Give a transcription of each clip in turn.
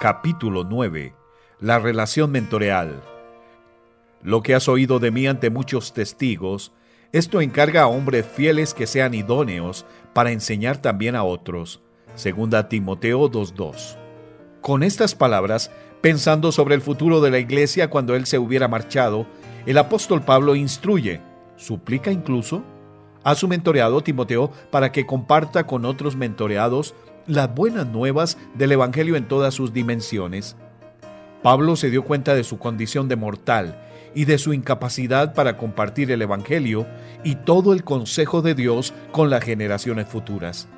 Capítulo 9. La relación mentoreal. Lo que has oído de mí ante muchos testigos, esto encarga a hombres fieles que sean idóneos para enseñar también a otros. Segunda Timoteo 2.2. Con estas palabras, pensando sobre el futuro de la iglesia cuando él se hubiera marchado, el apóstol Pablo instruye, suplica incluso, a su mentoreado Timoteo para que comparta con otros mentoreados las buenas nuevas del Evangelio en todas sus dimensiones. Pablo se dio cuenta de su condición de mortal y de su incapacidad para compartir el Evangelio y todo el consejo de Dios con las generaciones futuras.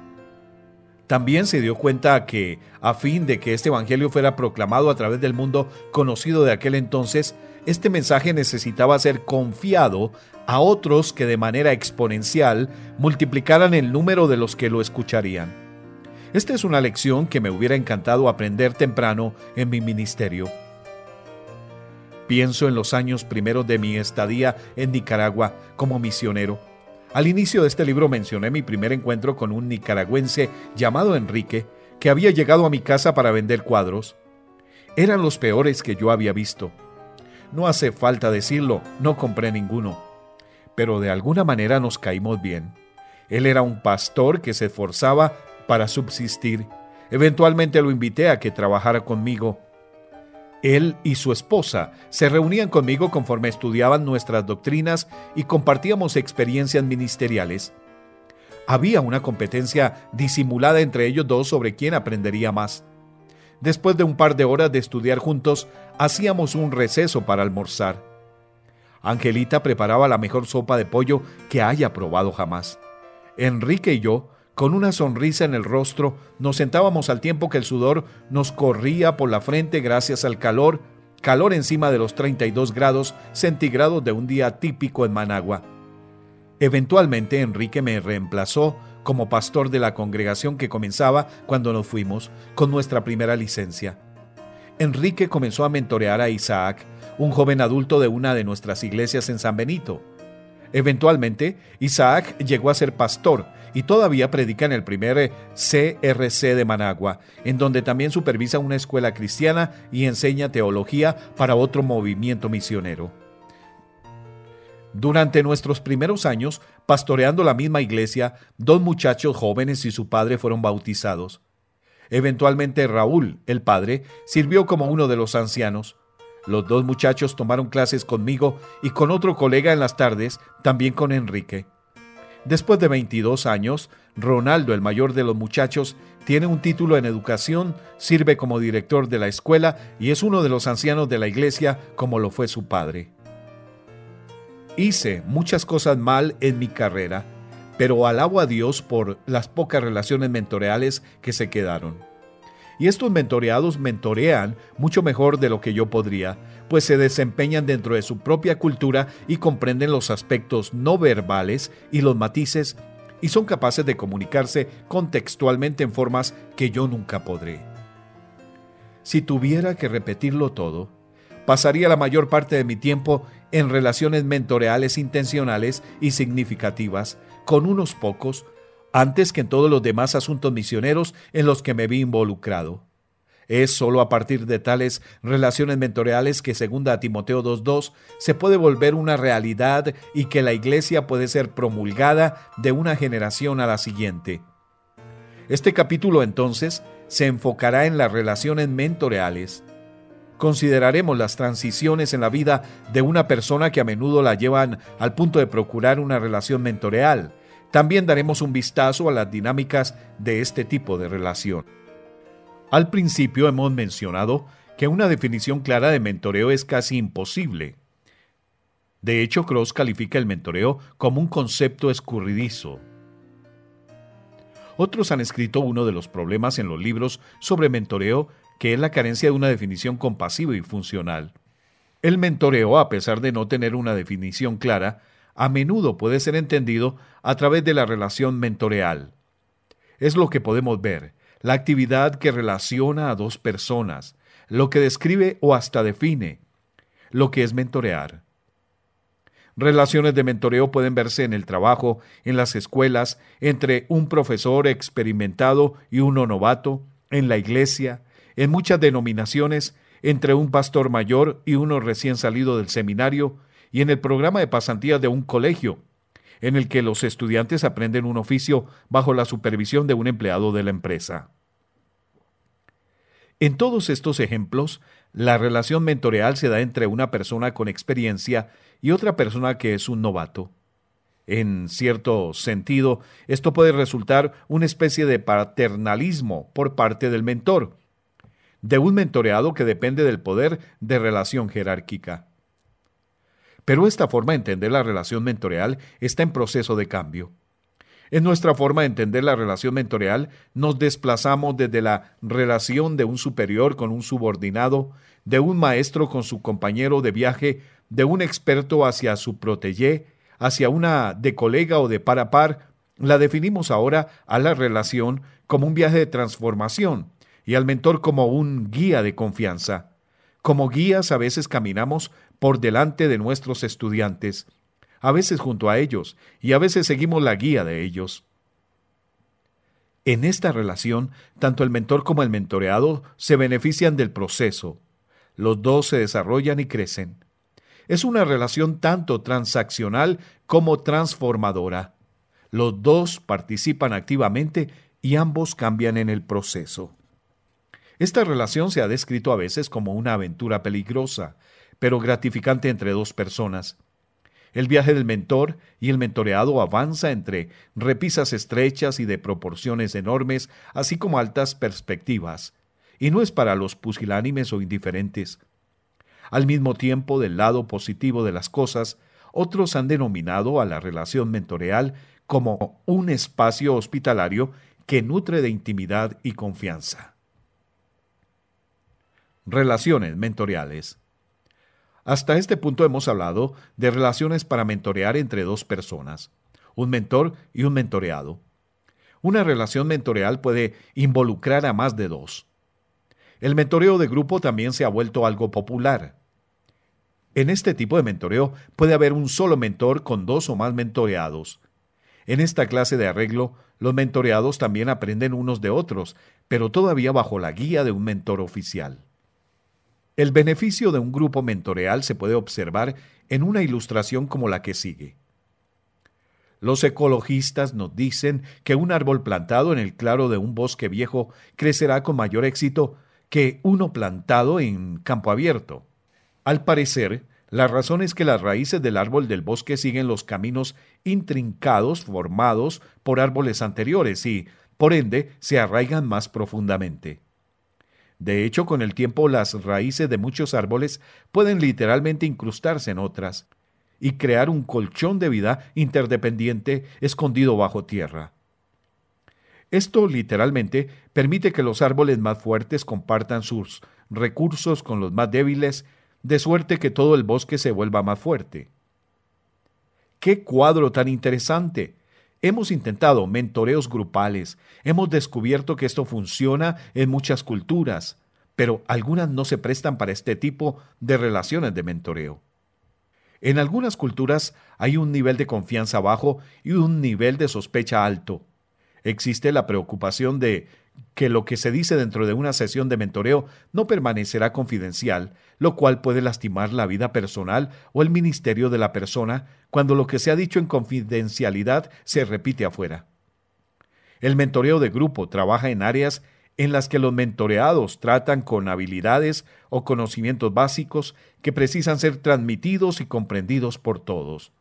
También se dio cuenta que, a fin de que este Evangelio fuera proclamado a través del mundo conocido de aquel entonces, este mensaje necesitaba ser confiado a otros que de manera exponencial multiplicaran el número de los que lo escucharían. Esta es una lección que me hubiera encantado aprender temprano en mi ministerio. Pienso en los años primeros de mi estadía en Nicaragua como misionero. Al inicio de este libro mencioné mi primer encuentro con un nicaragüense llamado Enrique, que había llegado a mi casa para vender cuadros. Eran los peores que yo había visto. No hace falta decirlo, no compré ninguno. Pero de alguna manera nos caímos bien. Él era un pastor que se esforzaba para subsistir. Eventualmente lo invité a que trabajara conmigo. Él y su esposa se reunían conmigo conforme estudiaban nuestras doctrinas y compartíamos experiencias ministeriales. Había una competencia disimulada entre ellos dos sobre quién aprendería más. Después de un par de horas de estudiar juntos, hacíamos un receso para almorzar. Angelita preparaba la mejor sopa de pollo que haya probado jamás. Enrique y yo con una sonrisa en el rostro, nos sentábamos al tiempo que el sudor nos corría por la frente gracias al calor, calor encima de los 32 grados centígrados de un día típico en Managua. Eventualmente Enrique me reemplazó como pastor de la congregación que comenzaba cuando nos fuimos, con nuestra primera licencia. Enrique comenzó a mentorear a Isaac, un joven adulto de una de nuestras iglesias en San Benito. Eventualmente, Isaac llegó a ser pastor y todavía predica en el primer CRC de Managua, en donde también supervisa una escuela cristiana y enseña teología para otro movimiento misionero. Durante nuestros primeros años, pastoreando la misma iglesia, dos muchachos jóvenes y su padre fueron bautizados. Eventualmente Raúl, el padre, sirvió como uno de los ancianos. Los dos muchachos tomaron clases conmigo y con otro colega en las tardes, también con Enrique. Después de 22 años, Ronaldo, el mayor de los muchachos, tiene un título en educación, sirve como director de la escuela y es uno de los ancianos de la iglesia como lo fue su padre. Hice muchas cosas mal en mi carrera, pero alabo a Dios por las pocas relaciones mentoreales que se quedaron. Y estos mentoreados mentorean mucho mejor de lo que yo podría, pues se desempeñan dentro de su propia cultura y comprenden los aspectos no verbales y los matices y son capaces de comunicarse contextualmente en formas que yo nunca podré. Si tuviera que repetirlo todo, pasaría la mayor parte de mi tiempo en relaciones mentoreales intencionales y significativas con unos pocos antes que en todos los demás asuntos misioneros en los que me vi involucrado. Es sólo a partir de tales relaciones mentoreales que, según a Timoteo 2.2, se puede volver una realidad y que la iglesia puede ser promulgada de una generación a la siguiente. Este capítulo entonces se enfocará en las relaciones mentoreales. Consideraremos las transiciones en la vida de una persona que a menudo la llevan al punto de procurar una relación mentoreal también daremos un vistazo a las dinámicas de este tipo de relación. Al principio hemos mencionado que una definición clara de mentoreo es casi imposible. De hecho, Cross califica el mentoreo como un concepto escurridizo. Otros han escrito uno de los problemas en los libros sobre mentoreo, que es la carencia de una definición compasiva y funcional. El mentoreo, a pesar de no tener una definición clara, a menudo puede ser entendido a través de la relación mentoreal. Es lo que podemos ver, la actividad que relaciona a dos personas, lo que describe o hasta define lo que es mentorear. Relaciones de mentoreo pueden verse en el trabajo, en las escuelas, entre un profesor experimentado y uno novato, en la iglesia, en muchas denominaciones entre un pastor mayor y uno recién salido del seminario y en el programa de pasantía de un colegio, en el que los estudiantes aprenden un oficio bajo la supervisión de un empleado de la empresa. En todos estos ejemplos, la relación mentoreal se da entre una persona con experiencia y otra persona que es un novato. En cierto sentido, esto puede resultar una especie de paternalismo por parte del mentor, de un mentoreado que depende del poder de relación jerárquica. Pero esta forma de entender la relación mentoreal está en proceso de cambio. En nuestra forma de entender la relación mentoreal, nos desplazamos desde la relación de un superior con un subordinado, de un maestro con su compañero de viaje, de un experto hacia su protégé, hacia una de colega o de par a par, la definimos ahora a la relación como un viaje de transformación y al mentor como un guía de confianza. Como guías a veces caminamos por delante de nuestros estudiantes, a veces junto a ellos y a veces seguimos la guía de ellos. En esta relación, tanto el mentor como el mentoreado se benefician del proceso. Los dos se desarrollan y crecen. Es una relación tanto transaccional como transformadora. Los dos participan activamente y ambos cambian en el proceso. Esta relación se ha descrito a veces como una aventura peligrosa, pero gratificante entre dos personas. El viaje del mentor y el mentoreado avanza entre repisas estrechas y de proporciones enormes, así como altas perspectivas, y no es para los pusilánimes o indiferentes. Al mismo tiempo, del lado positivo de las cosas, otros han denominado a la relación mentoreal como un espacio hospitalario que nutre de intimidad y confianza. Relaciones mentoriales. Hasta este punto hemos hablado de relaciones para mentorear entre dos personas, un mentor y un mentoreado. Una relación mentorial puede involucrar a más de dos. El mentoreo de grupo también se ha vuelto algo popular. En este tipo de mentoreo puede haber un solo mentor con dos o más mentoreados. En esta clase de arreglo, los mentoreados también aprenden unos de otros, pero todavía bajo la guía de un mentor oficial. El beneficio de un grupo mentoreal se puede observar en una ilustración como la que sigue. Los ecologistas nos dicen que un árbol plantado en el claro de un bosque viejo crecerá con mayor éxito que uno plantado en campo abierto. Al parecer, la razón es que las raíces del árbol del bosque siguen los caminos intrincados formados por árboles anteriores y, por ende, se arraigan más profundamente. De hecho, con el tiempo las raíces de muchos árboles pueden literalmente incrustarse en otras y crear un colchón de vida interdependiente escondido bajo tierra. Esto literalmente permite que los árboles más fuertes compartan sus recursos con los más débiles de suerte que todo el bosque se vuelva más fuerte. ¡Qué cuadro tan interesante! Hemos intentado mentoreos grupales, hemos descubierto que esto funciona en muchas culturas, pero algunas no se prestan para este tipo de relaciones de mentoreo. En algunas culturas hay un nivel de confianza bajo y un nivel de sospecha alto. Existe la preocupación de que lo que se dice dentro de una sesión de mentoreo no permanecerá confidencial, lo cual puede lastimar la vida personal o el ministerio de la persona cuando lo que se ha dicho en confidencialidad se repite afuera. El mentoreo de grupo trabaja en áreas en las que los mentoreados tratan con habilidades o conocimientos básicos que precisan ser transmitidos y comprendidos por todos.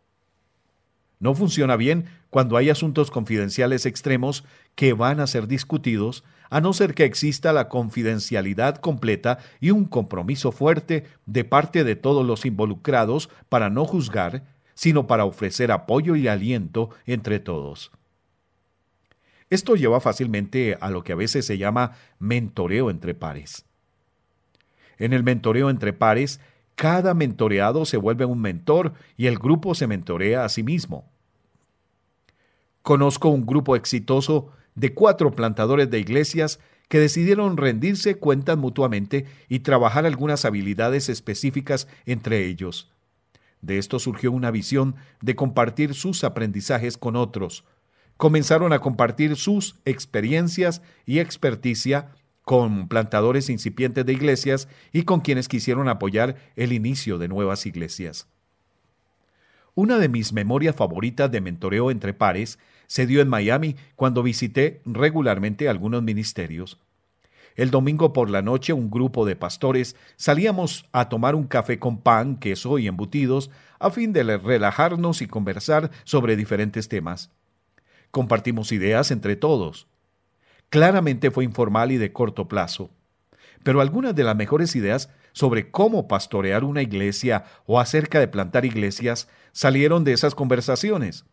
No funciona bien cuando hay asuntos confidenciales extremos que van a ser discutidos, a no ser que exista la confidencialidad completa y un compromiso fuerte de parte de todos los involucrados para no juzgar, sino para ofrecer apoyo y aliento entre todos. Esto lleva fácilmente a lo que a veces se llama mentoreo entre pares. En el mentoreo entre pares, cada mentoreado se vuelve un mentor y el grupo se mentorea a sí mismo. Conozco un grupo exitoso de cuatro plantadores de iglesias que decidieron rendirse cuentas mutuamente y trabajar algunas habilidades específicas entre ellos. De esto surgió una visión de compartir sus aprendizajes con otros. Comenzaron a compartir sus experiencias y experticia con plantadores incipientes de iglesias y con quienes quisieron apoyar el inicio de nuevas iglesias. Una de mis memorias favoritas de mentoreo entre pares se dio en Miami cuando visité regularmente algunos ministerios. El domingo por la noche un grupo de pastores salíamos a tomar un café con pan, queso y embutidos a fin de relajarnos y conversar sobre diferentes temas. Compartimos ideas entre todos. Claramente fue informal y de corto plazo. Pero algunas de las mejores ideas sobre cómo pastorear una iglesia o acerca de plantar iglesias salieron de esas conversaciones.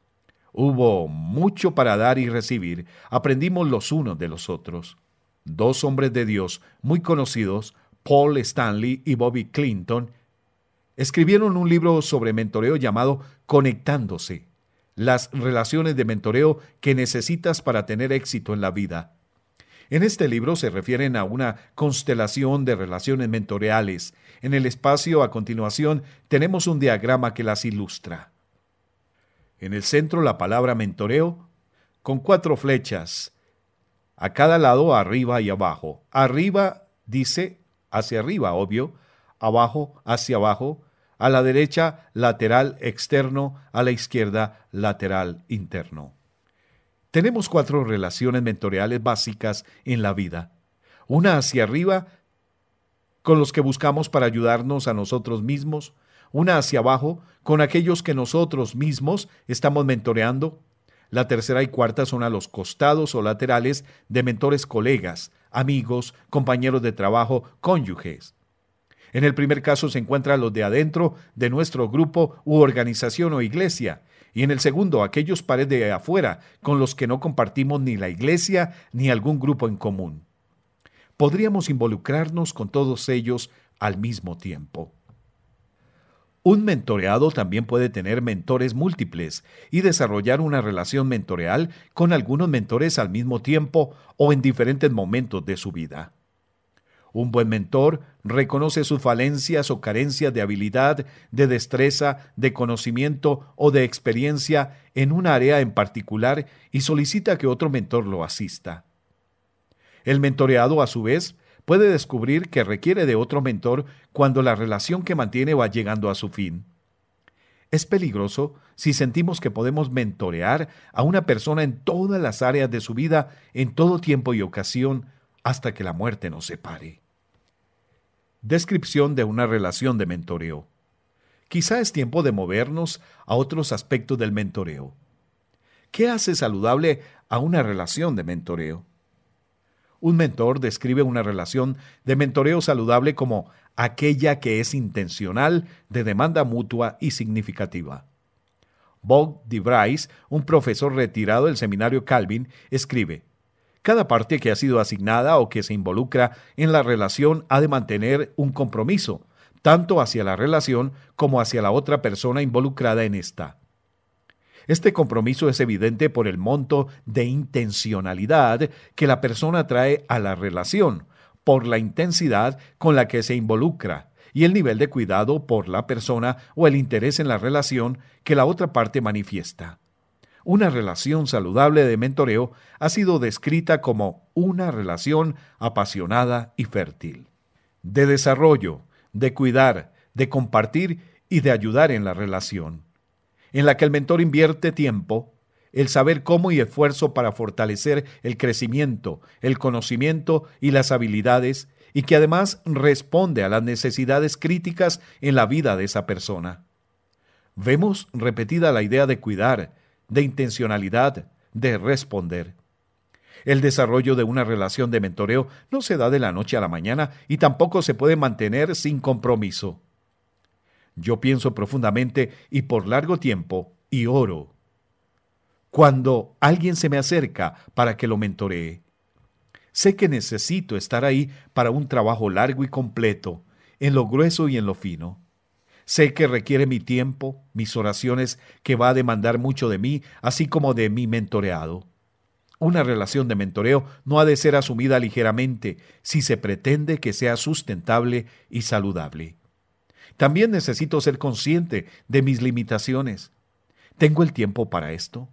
Hubo mucho para dar y recibir, aprendimos los unos de los otros. Dos hombres de Dios muy conocidos, Paul Stanley y Bobby Clinton, escribieron un libro sobre mentoreo llamado Conectándose, las relaciones de mentoreo que necesitas para tener éxito en la vida. En este libro se refieren a una constelación de relaciones mentoreales. En el espacio a continuación tenemos un diagrama que las ilustra. En el centro la palabra mentoreo con cuatro flechas, a cada lado arriba y abajo. Arriba dice hacia arriba, obvio, abajo hacia abajo, a la derecha lateral externo, a la izquierda lateral interno. Tenemos cuatro relaciones mentoriales básicas en la vida. Una hacia arriba, con los que buscamos para ayudarnos a nosotros mismos. Una hacia abajo, con aquellos que nosotros mismos estamos mentoreando. La tercera y cuarta son a los costados o laterales de mentores colegas, amigos, compañeros de trabajo, cónyuges. En el primer caso se encuentran los de adentro de nuestro grupo u organización o iglesia, y en el segundo aquellos pares de afuera con los que no compartimos ni la iglesia ni algún grupo en común. Podríamos involucrarnos con todos ellos al mismo tiempo. Un mentoreado también puede tener mentores múltiples y desarrollar una relación mentoreal con algunos mentores al mismo tiempo o en diferentes momentos de su vida. Un buen mentor reconoce sus falencias o carencias de habilidad, de destreza, de conocimiento o de experiencia en un área en particular y solicita que otro mentor lo asista. El mentoreado, a su vez, puede descubrir que requiere de otro mentor cuando la relación que mantiene va llegando a su fin. Es peligroso si sentimos que podemos mentorear a una persona en todas las áreas de su vida, en todo tiempo y ocasión, hasta que la muerte nos separe. Descripción de una relación de mentoreo. Quizá es tiempo de movernos a otros aspectos del mentoreo. ¿Qué hace saludable a una relación de mentoreo? Un mentor describe una relación de mentoreo saludable como aquella que es intencional, de demanda mutua y significativa. Bob DeVries, un profesor retirado del seminario Calvin, escribe, cada parte que ha sido asignada o que se involucra en la relación ha de mantener un compromiso, tanto hacia la relación como hacia la otra persona involucrada en esta. Este compromiso es evidente por el monto de intencionalidad que la persona trae a la relación, por la intensidad con la que se involucra y el nivel de cuidado por la persona o el interés en la relación que la otra parte manifiesta. Una relación saludable de mentoreo ha sido descrita como una relación apasionada y fértil. De desarrollo, de cuidar, de compartir y de ayudar en la relación. En la que el mentor invierte tiempo, el saber cómo y esfuerzo para fortalecer el crecimiento, el conocimiento y las habilidades, y que además responde a las necesidades críticas en la vida de esa persona. Vemos repetida la idea de cuidar, de intencionalidad, de responder. El desarrollo de una relación de mentoreo no se da de la noche a la mañana y tampoco se puede mantener sin compromiso. Yo pienso profundamente y por largo tiempo y oro. Cuando alguien se me acerca para que lo mentoree, sé que necesito estar ahí para un trabajo largo y completo, en lo grueso y en lo fino. Sé que requiere mi tiempo, mis oraciones, que va a demandar mucho de mí, así como de mi mentoreado. Una relación de mentoreo no ha de ser asumida ligeramente si se pretende que sea sustentable y saludable. También necesito ser consciente de mis limitaciones. ¿Tengo el tiempo para esto?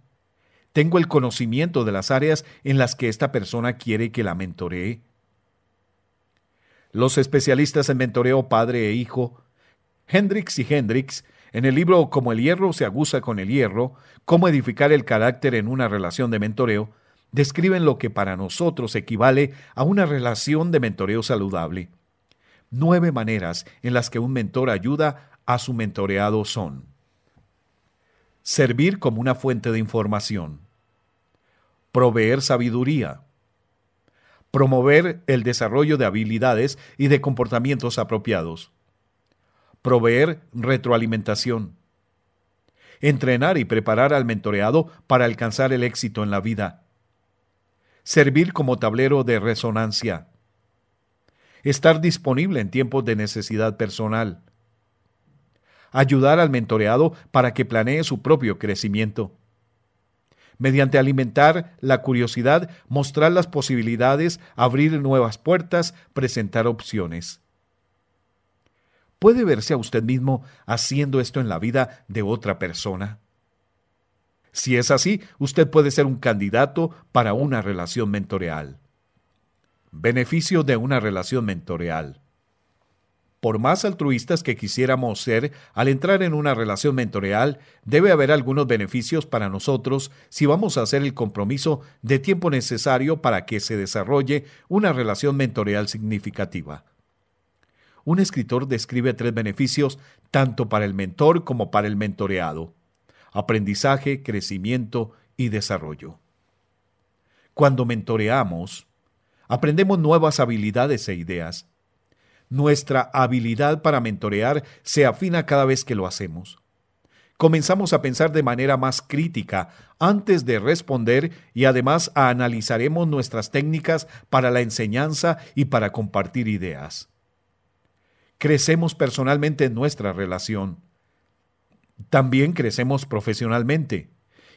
¿Tengo el conocimiento de las áreas en las que esta persona quiere que la mentoree? Los especialistas en mentoreo padre e hijo, Hendrix y Hendrix, en el libro Como el hierro se aguza con el hierro, cómo edificar el carácter en una relación de mentoreo, describen lo que para nosotros equivale a una relación de mentoreo saludable. Nueve maneras en las que un mentor ayuda a su mentoreado son. Servir como una fuente de información. Proveer sabiduría. Promover el desarrollo de habilidades y de comportamientos apropiados. Proveer retroalimentación. Entrenar y preparar al mentoreado para alcanzar el éxito en la vida. Servir como tablero de resonancia. Estar disponible en tiempos de necesidad personal ayudar al mentoreado para que planee su propio crecimiento. Mediante alimentar la curiosidad, mostrar las posibilidades, abrir nuevas puertas, presentar opciones. ¿Puede verse a usted mismo haciendo esto en la vida de otra persona? Si es así, usted puede ser un candidato para una relación mentoreal. Beneficio de una relación mentoreal. Por más altruistas que quisiéramos ser, al entrar en una relación mentoreal, debe haber algunos beneficios para nosotros si vamos a hacer el compromiso de tiempo necesario para que se desarrolle una relación mentoreal significativa. Un escritor describe tres beneficios tanto para el mentor como para el mentoreado. Aprendizaje, crecimiento y desarrollo. Cuando mentoreamos, aprendemos nuevas habilidades e ideas nuestra habilidad para mentorear se afina cada vez que lo hacemos. Comenzamos a pensar de manera más crítica antes de responder y además analizaremos nuestras técnicas para la enseñanza y para compartir ideas. Crecemos personalmente en nuestra relación. También crecemos profesionalmente.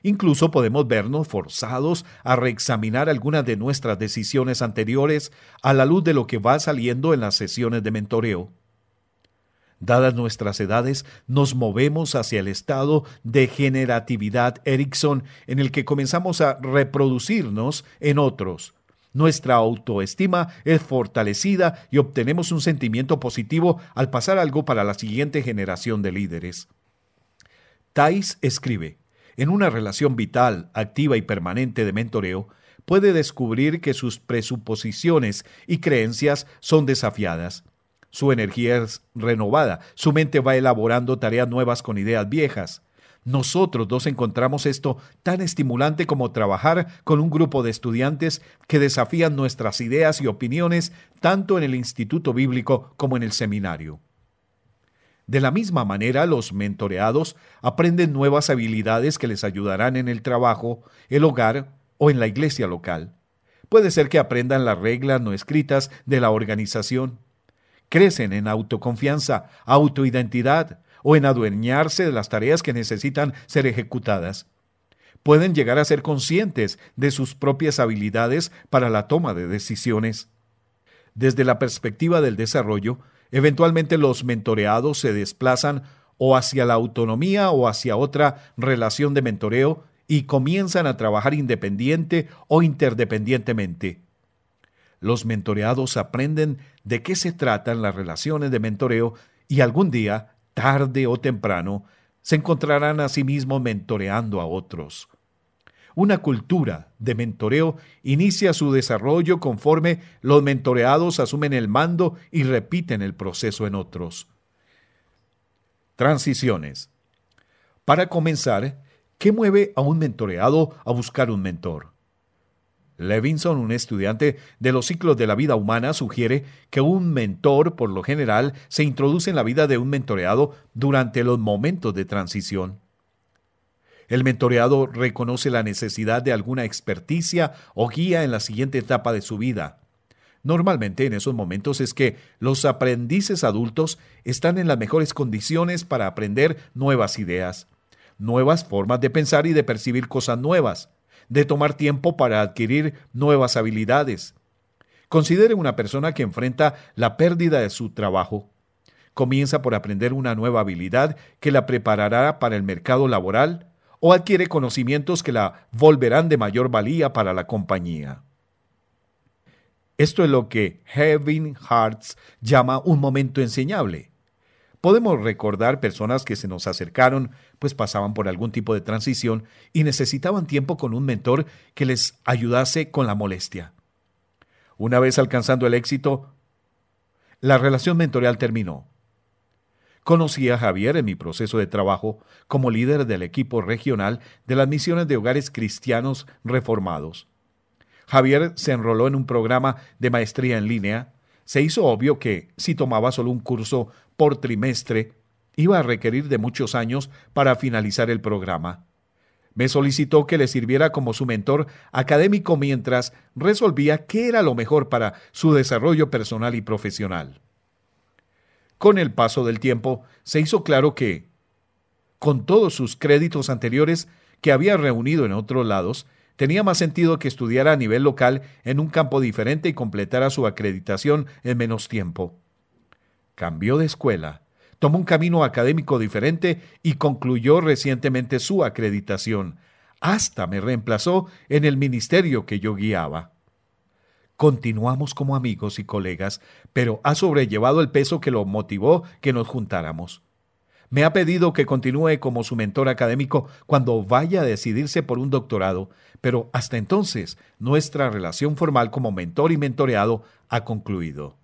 Incluso podemos vernos forzados a reexaminar algunas de nuestras decisiones anteriores a la luz de lo que va saliendo en las sesiones de mentoreo. Dadas nuestras edades, nos movemos hacia el estado de generatividad Erickson en el que comenzamos a reproducirnos en otros. Nuestra autoestima es fortalecida y obtenemos un sentimiento positivo al pasar algo para la siguiente generación de líderes. Thais escribe, en una relación vital, activa y permanente de mentoreo, puede descubrir que sus presuposiciones y creencias son desafiadas. Su energía es renovada, su mente va elaborando tareas nuevas con ideas viejas. Nosotros dos encontramos esto tan estimulante como trabajar con un grupo de estudiantes que desafían nuestras ideas y opiniones tanto en el instituto bíblico como en el seminario. De la misma manera, los mentoreados aprenden nuevas habilidades que les ayudarán en el trabajo, el hogar o en la iglesia local. Puede ser que aprendan las reglas no escritas de la organización. Crecen en autoconfianza, autoidentidad o en adueñarse de las tareas que necesitan ser ejecutadas. Pueden llegar a ser conscientes de sus propias habilidades para la toma de decisiones. Desde la perspectiva del desarrollo, Eventualmente los mentoreados se desplazan o hacia la autonomía o hacia otra relación de mentoreo y comienzan a trabajar independiente o interdependientemente. Los mentoreados aprenden de qué se tratan las relaciones de mentoreo y algún día, tarde o temprano, se encontrarán a sí mismos mentoreando a otros. Una cultura de mentoreo inicia su desarrollo conforme los mentoreados asumen el mando y repiten el proceso en otros. Transiciones. Para comenzar, ¿qué mueve a un mentoreado a buscar un mentor? Levinson, un estudiante de los ciclos de la vida humana, sugiere que un mentor, por lo general, se introduce en la vida de un mentoreado durante los momentos de transición. El mentoreado reconoce la necesidad de alguna experticia o guía en la siguiente etapa de su vida. Normalmente en esos momentos es que los aprendices adultos están en las mejores condiciones para aprender nuevas ideas, nuevas formas de pensar y de percibir cosas nuevas, de tomar tiempo para adquirir nuevas habilidades. Considere una persona que enfrenta la pérdida de su trabajo. Comienza por aprender una nueva habilidad que la preparará para el mercado laboral o adquiere conocimientos que la volverán de mayor valía para la compañía. Esto es lo que Heaven Hearts llama un momento enseñable. Podemos recordar personas que se nos acercaron, pues pasaban por algún tipo de transición y necesitaban tiempo con un mentor que les ayudase con la molestia. Una vez alcanzando el éxito, la relación mentorial terminó. Conocí a Javier en mi proceso de trabajo como líder del equipo regional de las misiones de hogares cristianos reformados. Javier se enroló en un programa de maestría en línea. Se hizo obvio que, si tomaba solo un curso por trimestre, iba a requerir de muchos años para finalizar el programa. Me solicitó que le sirviera como su mentor académico mientras resolvía qué era lo mejor para su desarrollo personal y profesional. Con el paso del tiempo, se hizo claro que, con todos sus créditos anteriores que había reunido en otros lados, tenía más sentido que estudiara a nivel local en un campo diferente y completara su acreditación en menos tiempo. Cambió de escuela, tomó un camino académico diferente y concluyó recientemente su acreditación. Hasta me reemplazó en el ministerio que yo guiaba. Continuamos como amigos y colegas, pero ha sobrellevado el peso que lo motivó que nos juntáramos. Me ha pedido que continúe como su mentor académico cuando vaya a decidirse por un doctorado, pero hasta entonces nuestra relación formal como mentor y mentoreado ha concluido.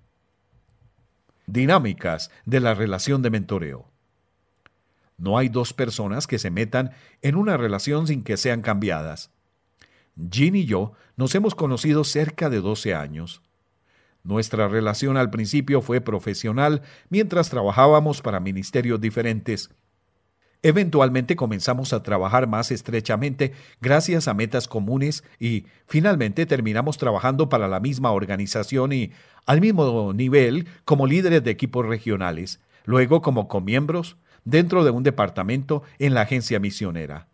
Dinámicas de la relación de mentoreo. No hay dos personas que se metan en una relación sin que sean cambiadas. Jean y yo nos hemos conocido cerca de 12 años. Nuestra relación al principio fue profesional mientras trabajábamos para ministerios diferentes. Eventualmente comenzamos a trabajar más estrechamente gracias a metas comunes y finalmente terminamos trabajando para la misma organización y al mismo nivel como líderes de equipos regionales, luego como comiembros dentro de un departamento en la agencia misionera.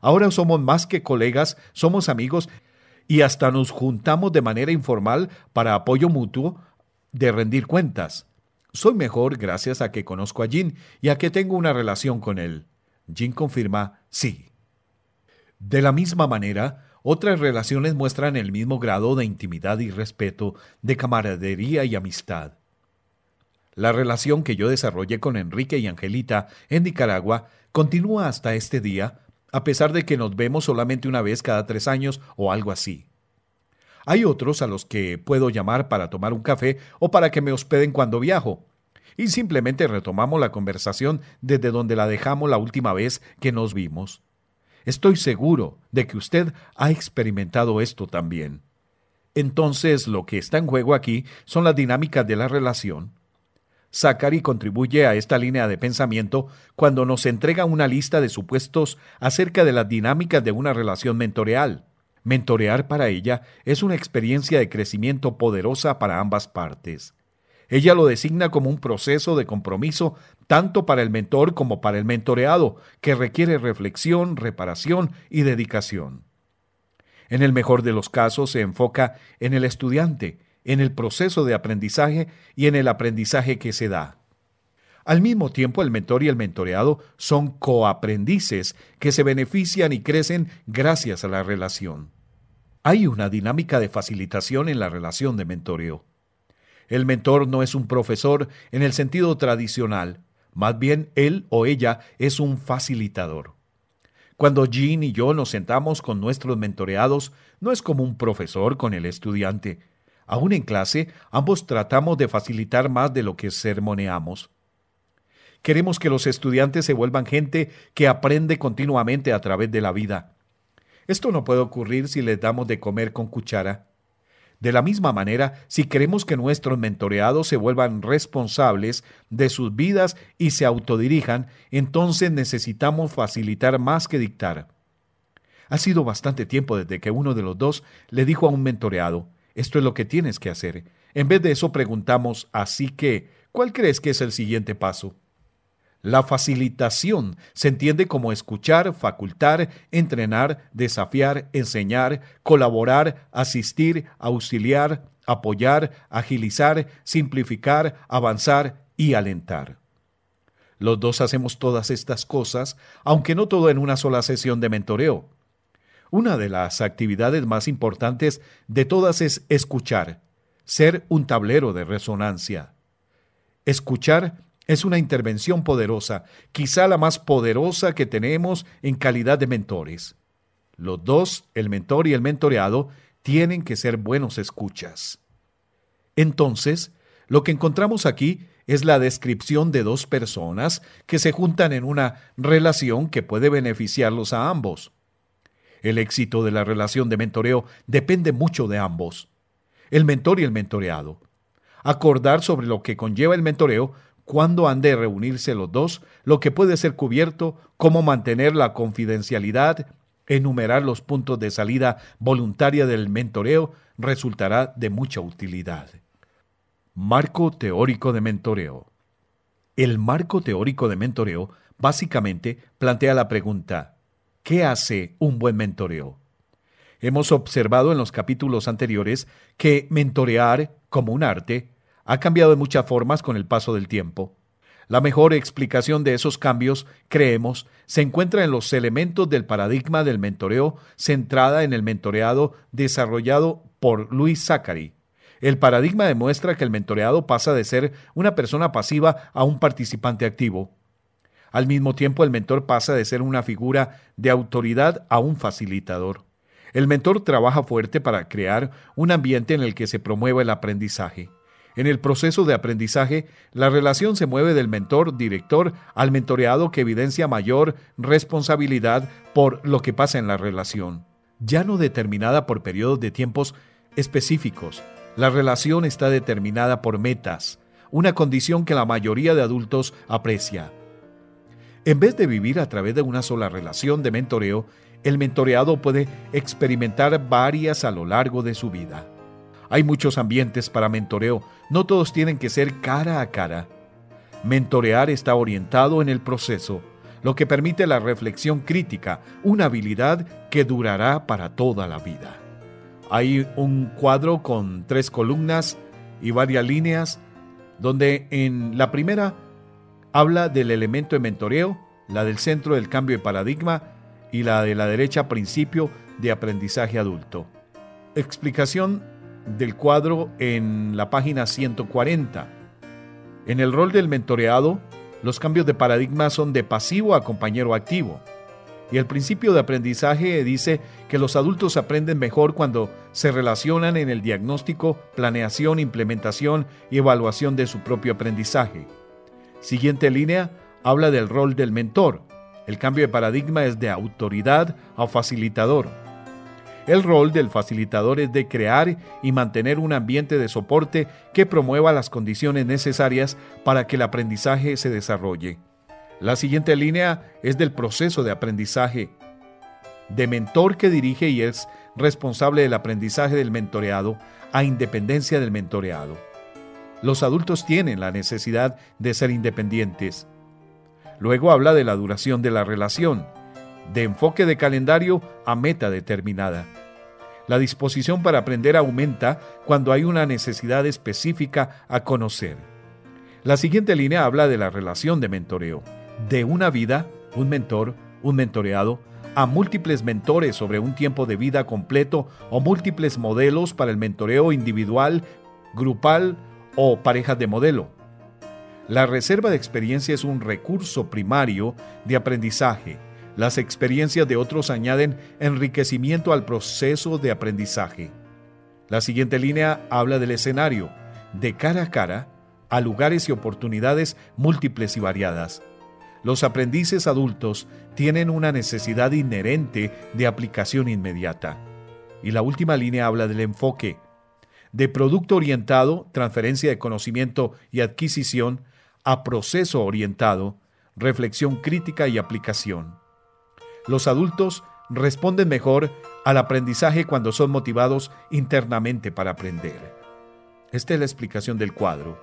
Ahora somos más que colegas, somos amigos y hasta nos juntamos de manera informal para apoyo mutuo de rendir cuentas. Soy mejor gracias a que conozco a Jin y a que tengo una relación con él. Jin confirma sí. De la misma manera, otras relaciones muestran el mismo grado de intimidad y respeto, de camaradería y amistad. La relación que yo desarrollé con Enrique y Angelita en Nicaragua continúa hasta este día a pesar de que nos vemos solamente una vez cada tres años o algo así. Hay otros a los que puedo llamar para tomar un café o para que me hospeden cuando viajo. Y simplemente retomamos la conversación desde donde la dejamos la última vez que nos vimos. Estoy seguro de que usted ha experimentado esto también. Entonces, lo que está en juego aquí son las dinámicas de la relación, Zachary contribuye a esta línea de pensamiento cuando nos entrega una lista de supuestos acerca de las dinámicas de una relación mentoreal. Mentorear para ella es una experiencia de crecimiento poderosa para ambas partes. Ella lo designa como un proceso de compromiso tanto para el mentor como para el mentoreado, que requiere reflexión, reparación y dedicación. En el mejor de los casos se enfoca en el estudiante, en el proceso de aprendizaje y en el aprendizaje que se da. Al mismo tiempo, el mentor y el mentoreado son coaprendices que se benefician y crecen gracias a la relación. Hay una dinámica de facilitación en la relación de mentoreo. El mentor no es un profesor en el sentido tradicional, más bien él o ella es un facilitador. Cuando Jean y yo nos sentamos con nuestros mentoreados, no es como un profesor con el estudiante, Aún en clase, ambos tratamos de facilitar más de lo que sermoneamos. Queremos que los estudiantes se vuelvan gente que aprende continuamente a través de la vida. Esto no puede ocurrir si les damos de comer con cuchara. De la misma manera, si queremos que nuestros mentoreados se vuelvan responsables de sus vidas y se autodirijan, entonces necesitamos facilitar más que dictar. Ha sido bastante tiempo desde que uno de los dos le dijo a un mentoreado, esto es lo que tienes que hacer. En vez de eso preguntamos, así que, ¿cuál crees que es el siguiente paso? La facilitación se entiende como escuchar, facultar, entrenar, desafiar, enseñar, colaborar, asistir, auxiliar, apoyar, agilizar, simplificar, avanzar y alentar. Los dos hacemos todas estas cosas, aunque no todo en una sola sesión de mentoreo. Una de las actividades más importantes de todas es escuchar, ser un tablero de resonancia. Escuchar es una intervención poderosa, quizá la más poderosa que tenemos en calidad de mentores. Los dos, el mentor y el mentoreado, tienen que ser buenos escuchas. Entonces, lo que encontramos aquí es la descripción de dos personas que se juntan en una relación que puede beneficiarlos a ambos. El éxito de la relación de mentoreo depende mucho de ambos, el mentor y el mentoreado. Acordar sobre lo que conlleva el mentoreo cuándo han de reunirse los dos, lo que puede ser cubierto, cómo mantener la confidencialidad, enumerar los puntos de salida voluntaria del mentoreo, resultará de mucha utilidad. Marco teórico de mentoreo. El marco teórico de mentoreo básicamente plantea la pregunta, ¿qué hace un buen mentoreo? Hemos observado en los capítulos anteriores que mentorear, como un arte, ha cambiado de muchas formas con el paso del tiempo. La mejor explicación de esos cambios, creemos, se encuentra en los elementos del paradigma del mentoreo centrada en el mentoreado desarrollado por Luis Zachary. El paradigma demuestra que el mentoreado pasa de ser una persona pasiva a un participante activo. Al mismo tiempo, el mentor pasa de ser una figura de autoridad a un facilitador. El mentor trabaja fuerte para crear un ambiente en el que se promueva el aprendizaje. En el proceso de aprendizaje, la relación se mueve del mentor-director al mentoreado que evidencia mayor responsabilidad por lo que pasa en la relación. Ya no determinada por periodos de tiempos específicos, la relación está determinada por metas, una condición que la mayoría de adultos aprecia. En vez de vivir a través de una sola relación de mentoreo, el mentoreado puede experimentar varias a lo largo de su vida. Hay muchos ambientes para mentoreo, no todos tienen que ser cara a cara. Mentorear está orientado en el proceso, lo que permite la reflexión crítica, una habilidad que durará para toda la vida. Hay un cuadro con tres columnas y varias líneas, donde en la primera habla del elemento de mentoreo, la del centro del cambio de paradigma y la de la derecha principio de aprendizaje adulto. Explicación del cuadro en la página 140. En el rol del mentoreado, los cambios de paradigma son de pasivo a compañero activo. Y el principio de aprendizaje dice que los adultos aprenden mejor cuando se relacionan en el diagnóstico, planeación, implementación y evaluación de su propio aprendizaje. Siguiente línea habla del rol del mentor. El cambio de paradigma es de autoridad a facilitador. El rol del facilitador es de crear y mantener un ambiente de soporte que promueva las condiciones necesarias para que el aprendizaje se desarrolle. La siguiente línea es del proceso de aprendizaje. De mentor que dirige y es responsable del aprendizaje del mentoreado a independencia del mentoreado. Los adultos tienen la necesidad de ser independientes. Luego habla de la duración de la relación, de enfoque de calendario a meta determinada. La disposición para aprender aumenta cuando hay una necesidad específica a conocer. La siguiente línea habla de la relación de mentoreo. De una vida, un mentor, un mentoreado, a múltiples mentores sobre un tiempo de vida completo o múltiples modelos para el mentoreo individual, grupal o parejas de modelo. La reserva de experiencia es un recurso primario de aprendizaje las experiencias de otros añaden enriquecimiento al proceso de aprendizaje. La siguiente línea habla del escenario, de cara a cara, a lugares y oportunidades múltiples y variadas. Los aprendices adultos tienen una necesidad inherente de aplicación inmediata. Y la última línea habla del enfoque, de producto orientado, transferencia de conocimiento y adquisición, a proceso orientado, reflexión crítica y aplicación. Los adultos responden mejor al aprendizaje cuando son motivados internamente para aprender. Esta es la explicación del cuadro.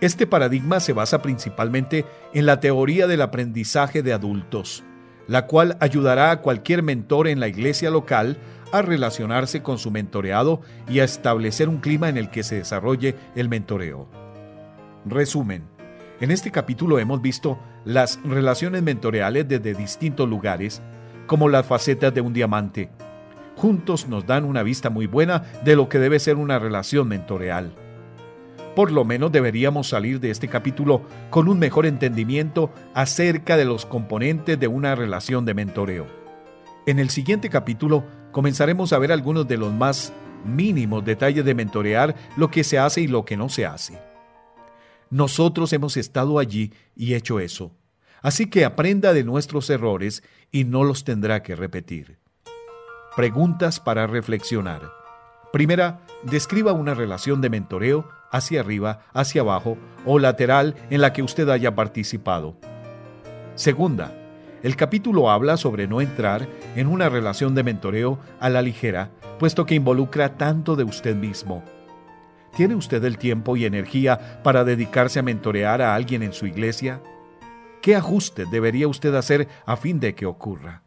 Este paradigma se basa principalmente en la teoría del aprendizaje de adultos, la cual ayudará a cualquier mentor en la iglesia local a relacionarse con su mentoreado y a establecer un clima en el que se desarrolle el mentoreo. Resumen. En este capítulo hemos visto las relaciones mentoreales desde distintos lugares, como las facetas de un diamante. juntos nos dan una vista muy buena de lo que debe ser una relación mentoreal. Por lo menos deberíamos salir de este capítulo con un mejor entendimiento acerca de los componentes de una relación de mentoreo. En el siguiente capítulo comenzaremos a ver algunos de los más mínimos detalles de mentorear lo que se hace y lo que no se hace. Nosotros hemos estado allí y hecho eso. Así que aprenda de nuestros errores y no los tendrá que repetir. Preguntas para reflexionar. Primera, describa una relación de mentoreo hacia arriba, hacia abajo o lateral en la que usted haya participado. Segunda, el capítulo habla sobre no entrar en una relación de mentoreo a la ligera, puesto que involucra tanto de usted mismo. ¿Tiene usted el tiempo y energía para dedicarse a mentorear a alguien en su iglesia? ¿Qué ajuste debería usted hacer a fin de que ocurra?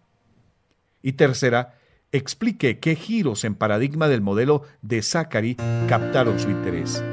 Y tercera, explique qué giros en paradigma del modelo de Zachary captaron su interés.